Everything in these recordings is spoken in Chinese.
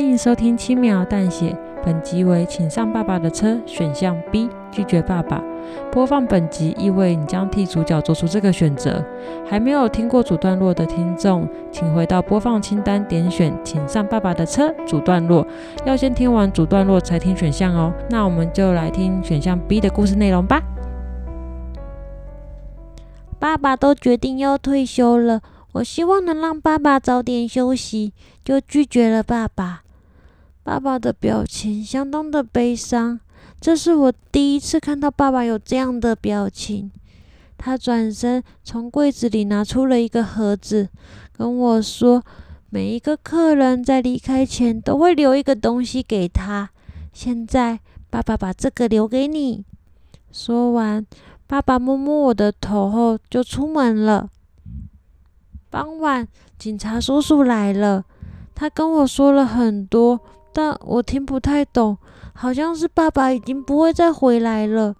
欢迎收听轻描淡写，本集为请上爸爸的车选项 B，拒绝爸爸。播放本集意味你将替主角做出这个选择。还没有听过主段落的听众，请回到播放清单点选“请上爸爸的车”主段落，要先听完主段落才听选项哦。那我们就来听选项 B 的故事内容吧。爸爸都决定要退休了，我希望能让爸爸早点休息，就拒绝了爸爸。爸爸的表情相当的悲伤。这是我第一次看到爸爸有这样的表情。他转身从柜子里拿出了一个盒子，跟我说：“每一个客人在离开前都会留一个东西给他。现在，爸爸把这个留给你。”说完，爸爸摸摸我的头后就出门了。傍晚，警察叔叔来了，他跟我说了很多，但我听不太懂。好像是爸爸已经不会再回来了。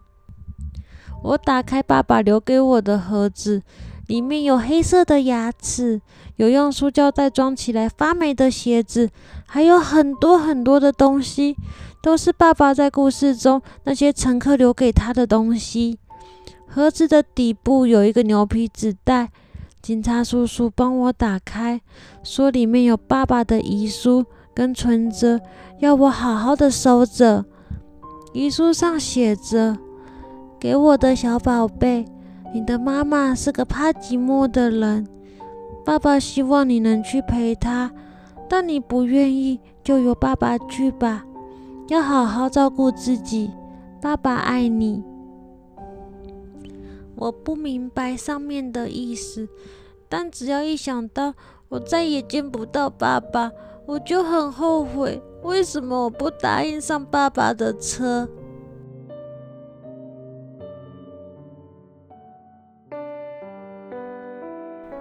我打开爸爸留给我的盒子，里面有黑色的牙齿，有用塑胶袋装起来发霉的鞋子，还有很多很多的东西，都是爸爸在故事中那些乘客留给他的东西。盒子的底部有一个牛皮纸袋，警察叔叔帮我打开，说里面有爸爸的遗书。跟存折，要我好好的收着。遗书上写着：“给我的小宝贝，你的妈妈是个怕寂寞的人，爸爸希望你能去陪她，但你不愿意，就由爸爸去吧。要好好照顾自己，爸爸爱你。”我不明白上面的意思，但只要一想到我再也见不到爸爸，我就很后悔，为什么我不答应上爸爸的车？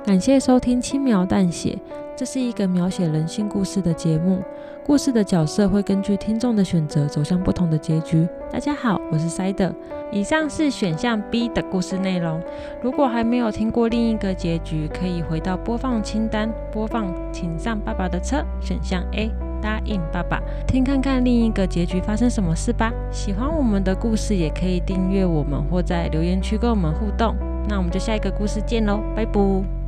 感谢收听《轻描淡写》，这是一个描写人性故事的节目。故事的角色会根据听众的选择走向不同的结局。大家好，我是塞德。以上是选项 B 的故事内容。如果还没有听过另一个结局，可以回到播放清单播放，请上爸爸的车。选项 A，答应爸爸，听看看另一个结局发生什么事吧。喜欢我们的故事，也可以订阅我们或在留言区跟我们互动。那我们就下一个故事见喽，拜拜。